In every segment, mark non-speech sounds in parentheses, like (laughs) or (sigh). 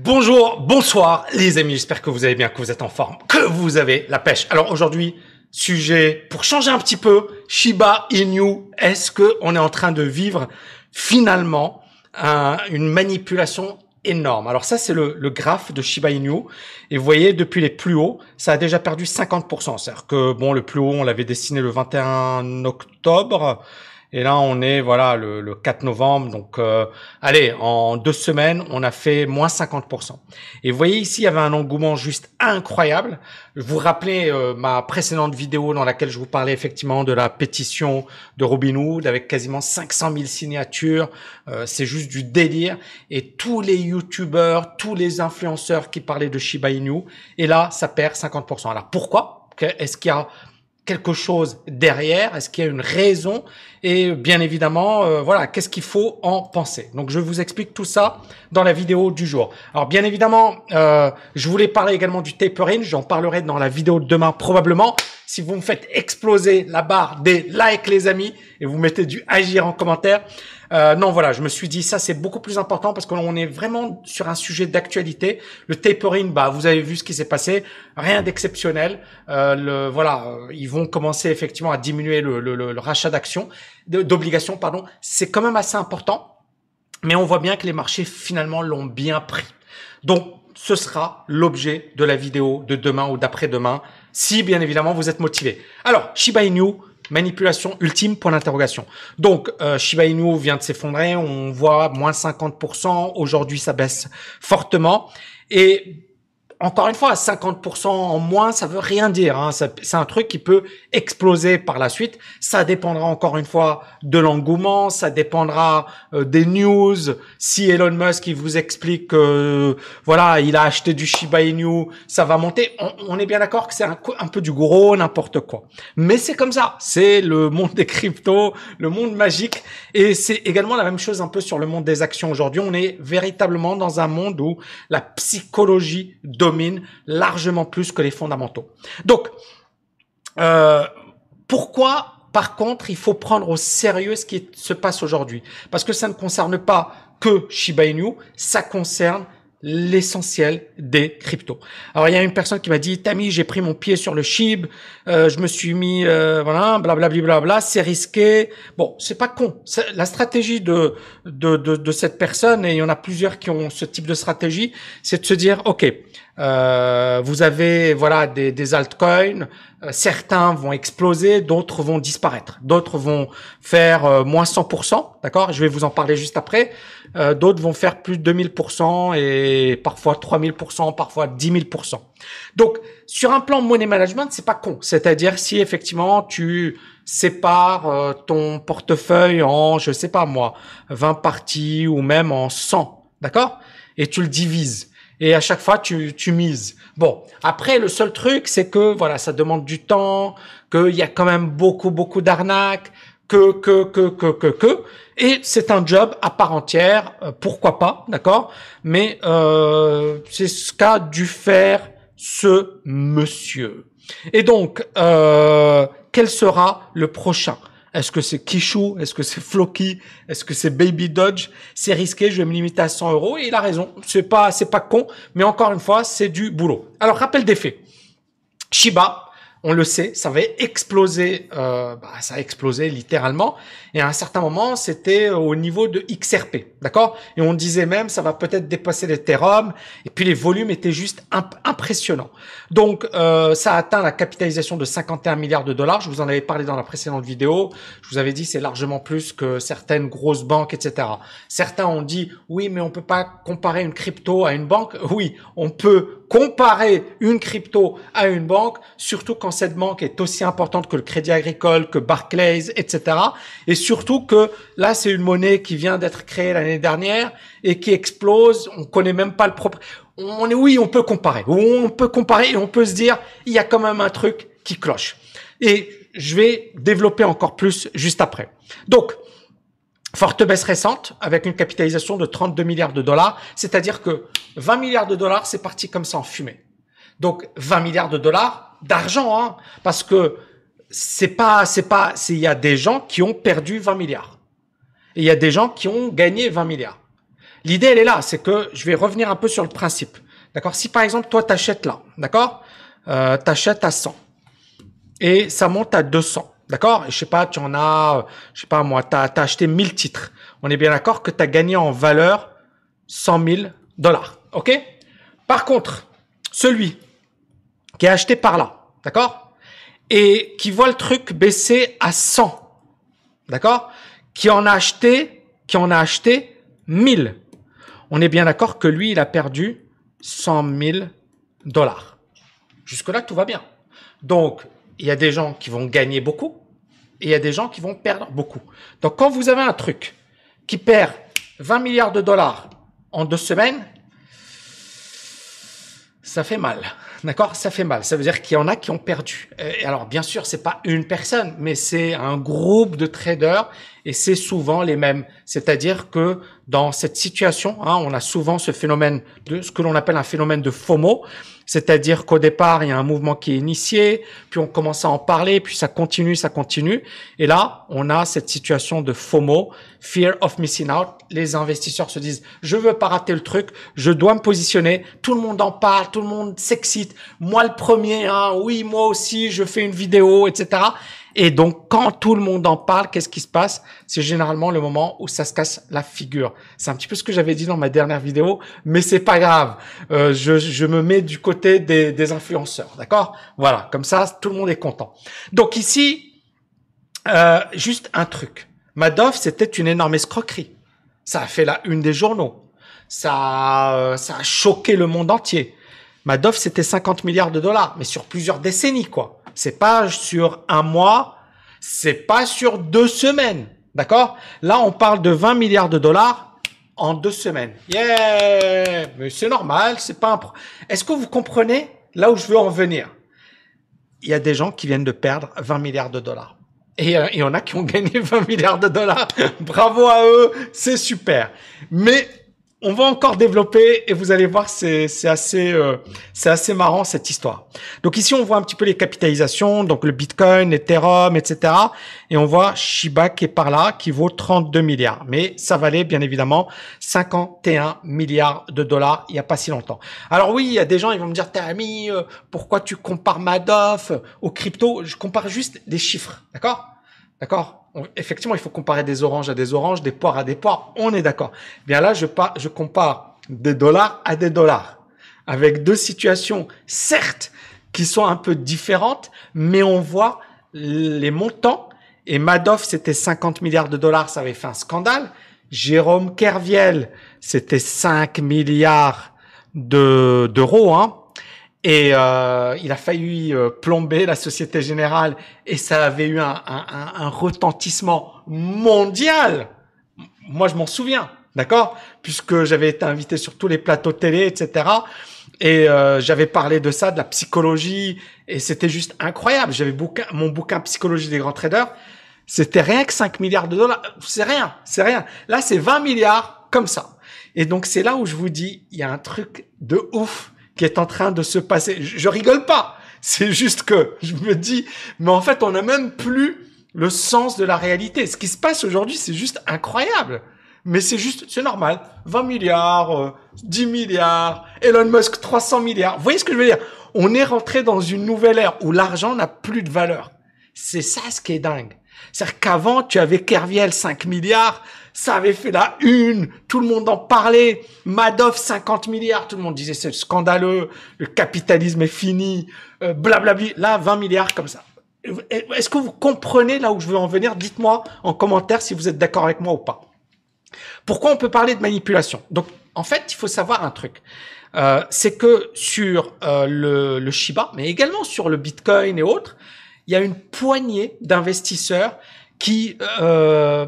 Bonjour, bonsoir les amis, j'espère que vous allez bien, que vous êtes en forme, que vous avez la pêche. Alors aujourd'hui, sujet pour changer un petit peu, Shiba Inu, est-ce que on est en train de vivre finalement une manipulation énorme? Alors ça, c'est le, le, graphe de Shiba Inu. Et vous voyez, depuis les plus hauts, ça a déjà perdu 50%. C'est-à-dire que, bon, le plus haut, on l'avait dessiné le 21 octobre. Et là, on est voilà le, le 4 novembre. Donc, euh, allez, en deux semaines, on a fait moins 50%. Et vous voyez ici, il y avait un engouement juste incroyable. Vous vous rappelez euh, ma précédente vidéo dans laquelle je vous parlais effectivement de la pétition de Robinhood avec quasiment 500 000 signatures. Euh, c'est juste du délire. Et tous les YouTubeurs, tous les influenceurs qui parlaient de Shiba Inu. Et là, ça perd 50%. Alors pourquoi? Est-ce qu'il y a quelque chose derrière? Est-ce qu'il y a une raison? Et bien évidemment, euh, voilà, qu'est-ce qu'il faut en penser? Donc, je vous explique tout ça dans la vidéo du jour. Alors, bien évidemment, euh, je voulais parler également du tapering. J'en parlerai dans la vidéo de demain probablement. Si vous me faites exploser la barre des likes, les amis, et vous mettez du agir en commentaire, euh, non, voilà, je me suis dit ça c'est beaucoup plus important parce qu'on est vraiment sur un sujet d'actualité. Le tapering, bah vous avez vu ce qui s'est passé, rien d'exceptionnel. Euh, le voilà, euh, ils vont commencer effectivement à diminuer le, le, le rachat d'actions, d'obligations, pardon. C'est quand même assez important, mais on voit bien que les marchés finalement l'ont bien pris. Donc ce sera l'objet de la vidéo de demain ou d'après-demain, si bien évidemment vous êtes motivé. Alors, Shiba Inu, Manipulation ultime, point d'interrogation. Donc, euh, Shiba Inu vient de s'effondrer, on voit moins 50%, aujourd'hui ça baisse fortement. Et encore une fois, 50% en moins, ça veut rien dire. Hein. C'est un truc qui peut exploser par la suite. Ça dépendra encore une fois de l'engouement, ça dépendra euh, des news. Si Elon Musk il vous explique que voilà, il a acheté du Shiba Inu, ça va monter. On, est bien d'accord que c'est un, peu du gros n'importe quoi. Mais c'est comme ça. C'est le monde des cryptos, le monde magique. Et c'est également la même chose un peu sur le monde des actions aujourd'hui. On est véritablement dans un monde où la psychologie de domine largement plus que les fondamentaux. Donc, euh, pourquoi par contre, il faut prendre au sérieux ce qui se passe aujourd'hui? Parce que ça ne concerne pas que Shiba Inu, ça concerne l'essentiel des cryptos. Alors il y a une personne qui m'a dit Tami, j'ai pris mon pied sur le SHIB, euh, je me suis mis euh, voilà, blablabla, bla, c'est risqué. Bon, c'est pas con. La stratégie de, de de, de cette personne et il y en a plusieurs qui ont ce type de stratégie, c'est de se dire OK, euh, vous avez voilà des, des altcoins, euh, certains vont exploser, d'autres vont disparaître, d'autres vont faire euh, moins 100%, d'accord? Je vais vous en parler juste après. Euh, d'autres vont faire plus de 2000% et parfois 3000%, parfois 10 000%. Donc sur un plan money management, c'est pas con. C'est-à-dire si effectivement tu sépares ton portefeuille en, je sais pas moi, 20 parties ou même en 100, d'accord? Et tu le divises et à chaque fois tu, tu mises. Bon, après le seul truc c'est que voilà, ça demande du temps, qu'il y a quand même beaucoup beaucoup d'arnaques, que que que que que que et c'est un job à part entière, euh, pourquoi pas, d'accord? Mais euh, c'est ce qu'a dû faire ce monsieur. Et donc, euh, quel sera le prochain? Est-ce que c'est Kishu? Est-ce que c'est Floki? Est-ce que c'est Baby Dodge? C'est risqué, je vais me limiter à 100 euros. Et il a raison, c'est pas, c'est pas con, mais encore une fois, c'est du boulot. Alors, rappel des faits. Shiba, on le sait, ça va exploser, euh, bah, ça a explosé littéralement. Et à un certain moment, c'était au niveau de XRP, d'accord? Et on disait même, ça va peut-être dépasser l'Ethereum. Et puis les volumes étaient juste impressionnants. Donc, euh, ça a atteint la capitalisation de 51 milliards de dollars. Je vous en avais parlé dans la précédente vidéo. Je vous avais dit, c'est largement plus que certaines grosses banques, etc. Certains ont dit, oui, mais on peut pas comparer une crypto à une banque. Oui, on peut comparer une crypto à une banque, surtout quand cette banque est aussi importante que le Crédit Agricole, que Barclays, etc. Et surtout que là, c'est une monnaie qui vient d'être créée l'année dernière et qui explose. On connaît même pas le propre. On est, oui, on peut comparer. On peut comparer et on peut se dire, il y a quand même un truc qui cloche. Et je vais développer encore plus juste après. Donc, Forte baisse récente avec une capitalisation de 32 milliards de dollars, c'est-à-dire que 20 milliards de dollars, c'est parti comme ça en fumée. Donc 20 milliards de dollars d'argent, hein, parce que c'est pas, c'est pas, il y a des gens qui ont perdu 20 milliards et il y a des gens qui ont gagné 20 milliards. L'idée, elle est là, c'est que je vais revenir un peu sur le principe. D'accord? Si par exemple, toi, t'achètes là, d'accord? Euh, T'achètes à 100 et ça monte à 200, d'accord? Je sais pas, tu en as, je sais pas moi, t'as as acheté 1000 titres. On est bien d'accord que tu as gagné en valeur 100 000 dollars, ok? Par contre, celui qui est acheté par là, d'accord? Et qui voit le truc baisser à 100, d'accord? Qui en a acheté, qui en a acheté 1000. On est bien d'accord que lui, il a perdu 100 000 dollars. Jusque-là, tout va bien. Donc, il y a des gens qui vont gagner beaucoup et il y a des gens qui vont perdre beaucoup. Donc, quand vous avez un truc qui perd 20 milliards de dollars en deux semaines, ça fait mal. D'accord? Ça fait mal. Ça veut dire qu'il y en a qui ont perdu. Et alors, bien sûr, c'est pas une personne, mais c'est un groupe de traders et c'est souvent les mêmes. C'est-à-dire que dans cette situation, hein, on a souvent ce phénomène de ce que l'on appelle un phénomène de FOMO. C'est-à-dire qu'au départ, il y a un mouvement qui est initié, puis on commence à en parler, puis ça continue, ça continue. Et là, on a cette situation de FOMO, Fear of Missing Out. Les investisseurs se disent, je veux pas rater le truc, je dois me positionner. Tout le monde en parle, tout le monde s'excite. Moi le premier, hein, oui, moi aussi, je fais une vidéo, etc. Et donc, quand tout le monde en parle, qu'est-ce qui se passe? C'est généralement le moment où ça se casse la figure. C'est un petit peu ce que j'avais dit dans ma dernière vidéo, mais c'est pas grave. Euh, je, je, me mets du côté des, des influenceurs, d'accord? Voilà, comme ça, tout le monde est content. Donc ici, euh, juste un truc. Madoff, c'était une énorme escroquerie. Ça a fait la une des journaux. Ça, euh, ça a choqué le monde entier. Madoff, c'était 50 milliards de dollars, mais sur plusieurs décennies, quoi. C'est pas sur un mois, c'est pas sur deux semaines. D'accord? Là, on parle de 20 milliards de dollars en deux semaines. Yeah Mais c'est normal, c'est pas un... Est-ce que vous comprenez là où je veux en venir? Il y a des gens qui viennent de perdre 20 milliards de dollars. Et il y en a qui ont gagné (laughs) 20 milliards de dollars. Bravo à eux, c'est super. Mais on va encore développer et vous allez voir, c'est assez, euh, assez marrant cette histoire. Donc ici, on voit un petit peu les capitalisations, donc le Bitcoin, Ethereum, etc. Et on voit Shiba qui est par là, qui vaut 32 milliards. Mais ça valait bien évidemment 51 milliards de dollars il n'y a pas si longtemps. Alors oui, il y a des gens, ils vont me dire, t'es ami, euh, pourquoi tu compares Madoff aux crypto Je compare juste des chiffres, d'accord? D'accord? Effectivement, il faut comparer des oranges à des oranges, des poires à des poires. On est d'accord. Bien là, je, compare des dollars à des dollars. Avec deux situations, certes, qui sont un peu différentes, mais on voit les montants. Et Madoff, c'était 50 milliards de dollars, ça avait fait un scandale. Jérôme Kerviel, c'était 5 milliards d'euros, hein. Et euh, il a failli euh, plomber la Société Générale et ça avait eu un, un, un retentissement mondial. Moi, je m'en souviens, d'accord? Puisque j'avais été invité sur tous les plateaux télé, etc. Et euh, j'avais parlé de ça, de la psychologie, et c'était juste incroyable. J'avais bouquin, mon bouquin Psychologie des grands traders, c'était rien que 5 milliards de dollars. C'est rien, c'est rien. Là, c'est 20 milliards comme ça. Et donc, c'est là où je vous dis, il y a un truc de ouf qui est en train de se passer. Je, rigole pas. C'est juste que je me dis, mais en fait, on n'a même plus le sens de la réalité. Ce qui se passe aujourd'hui, c'est juste incroyable. Mais c'est juste, c'est normal. 20 milliards, 10 euh, milliards, Elon Musk 300 milliards. Vous voyez ce que je veux dire? On est rentré dans une nouvelle ère où l'argent n'a plus de valeur. C'est ça ce qui est dingue. C'est-à-dire qu'avant, tu avais Kerviel 5 milliards, ça avait fait la une, tout le monde en parlait. Madoff 50 milliards, tout le monde disait c'est scandaleux, le capitalisme est fini, euh. Là 20 milliards comme ça. Est-ce que vous comprenez là où je veux en venir? Dites-moi en commentaire si vous êtes d'accord avec moi ou pas. Pourquoi on peut parler de manipulation? Donc en fait, il faut savoir un truc. Euh, c'est que sur euh, le, le Shiba, mais également sur le Bitcoin et autres, il y a une poignée d'investisseurs qui euh,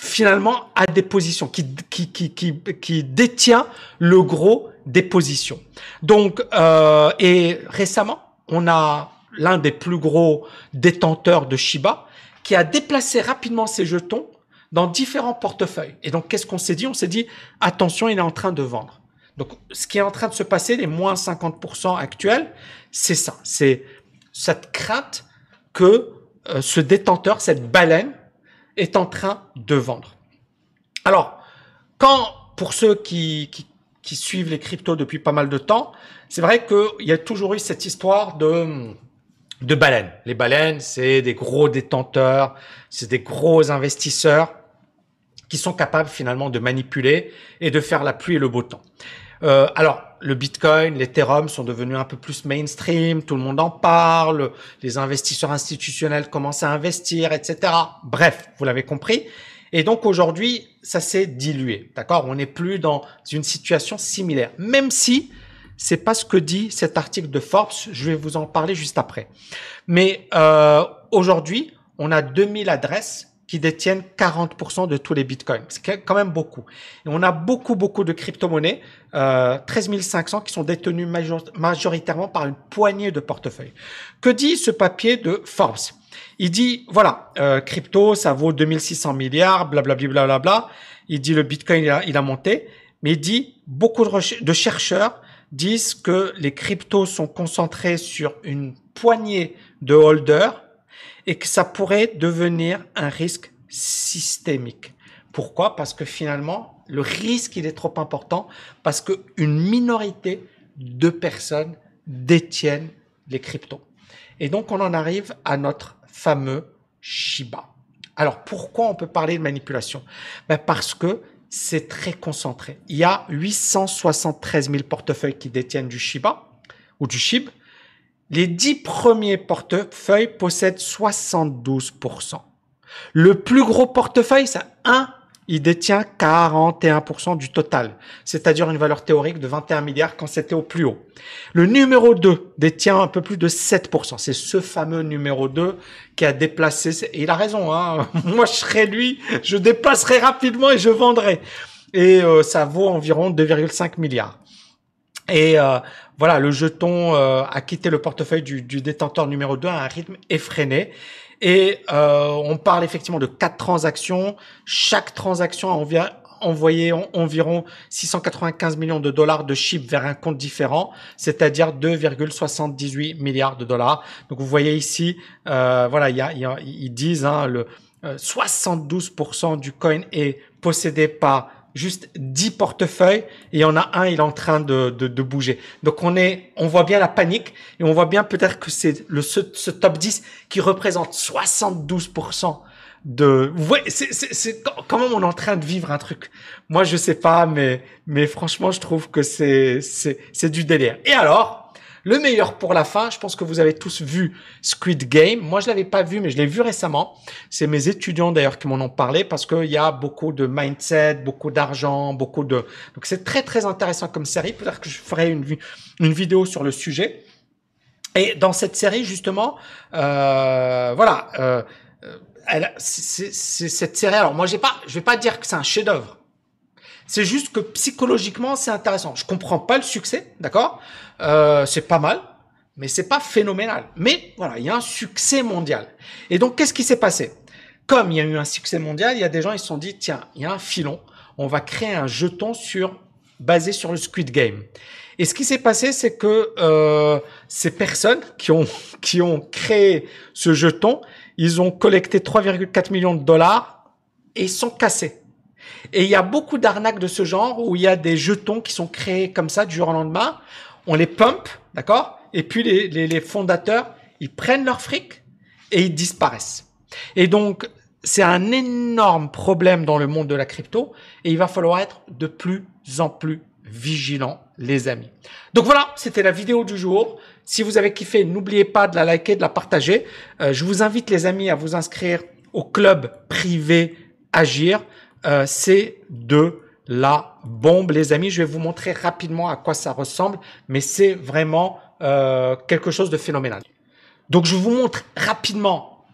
finalement a des positions, qui, qui, qui, qui, détient le gros des positions. Donc, euh, et récemment, on a l'un des plus gros détenteurs de Shiba qui a déplacé rapidement ses jetons dans différents portefeuilles. Et donc, qu'est-ce qu'on s'est dit? On s'est dit, attention, il est en train de vendre. Donc, ce qui est en train de se passer, les moins 50% actuels, c'est ça. C'est cette crainte que euh, ce détenteur, cette baleine, est en train de vendre. Alors, quand pour ceux qui, qui, suivent les cryptos depuis pas mal de temps, c'est vrai qu'il y a toujours eu cette histoire de de baleines. Les baleines, c'est des gros détenteurs, c'est des gros investisseurs qui sont capables finalement de manipuler et de faire la pluie et le beau temps. Euh, alors, le Bitcoin, l'Ethereum sont devenus un peu plus mainstream, tout le monde en parle, les investisseurs institutionnels commencent à investir, etc. Bref, vous l'avez compris. Et donc aujourd'hui, ça s'est dilué, d'accord? On n'est plus dans une situation similaire, même si c'est pas ce que dit cet article de Forbes. Je vais vous en parler juste après. Mais euh, aujourd'hui, on a 2000 adresses qui détiennent 40% de tous les bitcoins. C'est quand même beaucoup. Et on a beaucoup, beaucoup de crypto-monnaies, euh, 13 500 qui sont détenues majoritairement par une poignée de portefeuilles. Que dit ce papier de Forbes? Il dit, voilà, euh, crypto, ça vaut 2600 milliards, blablabla. Bla, bla, bla, Il dit le bitcoin, il a, il a monté. Mais il dit, beaucoup de, de chercheurs disent que les cryptos sont concentrés sur une poignée de holders et que ça pourrait devenir un risque systémique. Pourquoi? Parce que finalement, le risque, il est trop important parce qu'une minorité de personnes détiennent les cryptos. Et donc, on en arrive à notre fameux Shiba. Alors, pourquoi on peut parler de manipulation? Ben Parce que c'est très concentré. Il y a 873 000 portefeuilles qui détiennent du Shiba ou du SHIB les dix premiers portefeuilles possèdent 72%. Le plus gros portefeuille, c'est un, il détient 41% du total, c'est-à-dire une valeur théorique de 21 milliards quand c'était au plus haut. Le numéro 2 détient un peu plus de 7%. C'est ce fameux numéro 2 qui a déplacé, il a raison, hein. (laughs) moi je serais lui, je déplacerai rapidement et je vendrai. Et euh, ça vaut environ 2,5 milliards. Et euh, voilà, le jeton euh, a quitté le portefeuille du, détenteur numéro 2 à un rythme effréné. Et euh, on parle effectivement de quatre transactions. Chaque transaction a envoyé environ 695 millions de dollars de chips vers un compte différent, c'est-à-dire 2,78 milliards de dollars. Donc vous voyez ici, voilà, ils disent hein, le 72% du coin est possédé par juste 10 portefeuilles et en a un, il est en train de, de, de, bouger. Donc on est, on voit bien la panique et on voit bien peut-être que c'est le ce, ce, top 10 qui représente 72% de. Ouais, c'est, c'est, même on est en train de vivre un truc. Moi je sais pas, mais mais franchement je trouve que c'est c'est c'est du délire. Et alors le meilleur pour la fin, je pense que vous avez tous vu Squid Game. Moi, je l'avais pas vu, mais je l'ai vu récemment. C'est mes étudiants d'ailleurs qui m'en ont parlé parce qu'il y a beaucoup de mindset, beaucoup d'argent, beaucoup de. Donc c'est très très intéressant comme série. Peut-être que je ferai une, une vidéo sur le sujet. Et dans cette série, justement, euh, voilà, euh, elle, c'est, cette série. Alors moi, j'ai pas, je vais pas dire que c'est un chef-d'œuvre. C'est juste que psychologiquement, c'est intéressant. Je comprends pas le succès, d'accord? Euh, C'est pas mal, mais c'est pas phénoménal. Mais voilà, il y a un succès mondial. Et donc, qu'est-ce qui s'est passé? Comme il y a eu un succès mondial, il y a des gens ils se sont dit tiens, il y a un filon, on va créer un jeton sur basé sur le Squid Game. Et ce qui s'est passé, c'est que euh, ces personnes qui ont (laughs) qui ont créé ce jeton, ils ont collecté 3,4 millions de dollars et sont cassés. Et il y a beaucoup d'arnaques de ce genre où il y a des jetons qui sont créés comme ça du jour au lendemain. On les pump, d'accord? Et puis les, fondateurs, ils prennent leur fric et ils disparaissent. Et donc, c'est un énorme problème dans le monde de la crypto et il va falloir être de plus en plus vigilant, les amis. Donc voilà, c'était la vidéo du jour. Si vous avez kiffé, n'oubliez pas de la liker, de la partager. Euh, je vous invite, les amis, à vous inscrire au club privé Agir. Euh, c'est de la bombe, les amis. Je vais vous montrer rapidement à quoi ça ressemble, mais c'est vraiment euh, quelque chose de phénoménal. Donc, je vous montre rapidement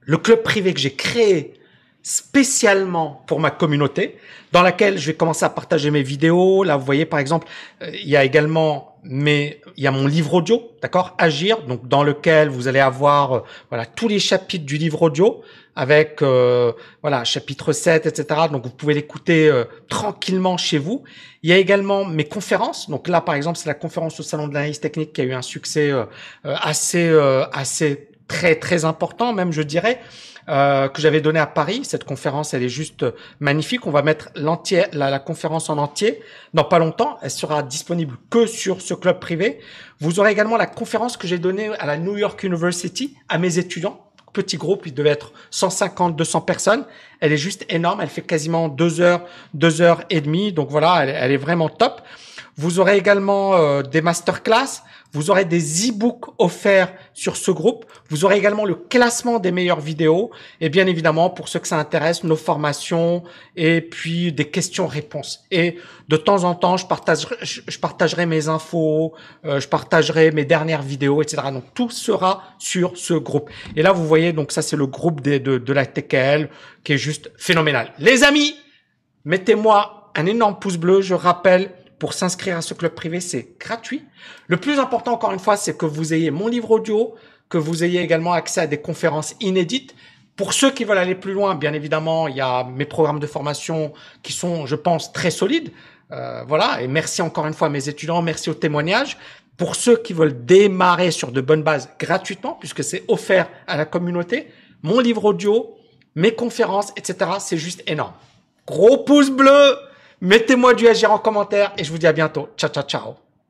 le club privé que j'ai créé spécialement pour ma communauté, dans laquelle je vais commencer à partager mes vidéos. Là, vous voyez, par exemple, euh, il y a également mes, il y a mon livre audio, d'accord, Agir, donc dans lequel vous allez avoir, voilà, tous les chapitres du livre audio avec euh, voilà chapitre 7, etc. Donc vous pouvez l'écouter euh, tranquillement chez vous. Il y a également mes conférences. Donc là, par exemple, c'est la conférence au salon de l'analyse technique qui a eu un succès euh, assez assez très très important, même je dirais. euh, que j'avais donné à Paris. Cette conférence, elle est juste magnifique. On va mettre l'entière, la, la, conférence en entier dans pas longtemps. Elle sera disponible que sur ce club privé. Vous aurez également la conférence que j'ai donnée à la New York University à mes étudiants. Petit groupe, il devait être 150, 200 personnes. Elle est juste énorme. Elle fait quasiment deux heures, deux heures et demie. Donc voilà, elle, elle est vraiment top. Vous aurez également euh, des masterclass. Vous aurez des e-books offerts sur ce groupe. Vous aurez également le classement des meilleures vidéos. Et bien évidemment, pour ceux que ça intéresse, nos formations et puis des questions-réponses. Et de temps en temps, je partagerai, je partagerai mes infos, euh, je partagerai mes dernières vidéos, etc. Donc tout sera sur ce groupe. Et là, vous voyez, donc ça c'est le groupe de, de, de la TKL qui est juste phénoménal. Les amis, mettez-moi un énorme pouce bleu. Je rappelle pour s'inscrire à ce club privé, c'est gratuit. Le plus important, encore une fois, c'est que vous ayez mon livre audio, que vous ayez également accès à des conférences inédites. Pour ceux qui veulent aller plus loin, bien évidemment, il y a mes programmes de formation qui sont, je pense, très solides. Euh, voilà, et merci encore une fois à mes étudiants, merci aux témoignages. Pour ceux qui veulent démarrer sur de bonnes bases gratuitement, puisque c'est offert à la communauté, mon livre audio, mes conférences, etc., c'est juste énorme. Gros pouce bleu Mettez-moi du agir en commentaire et je vous dis à bientôt. Ciao, ciao, ciao.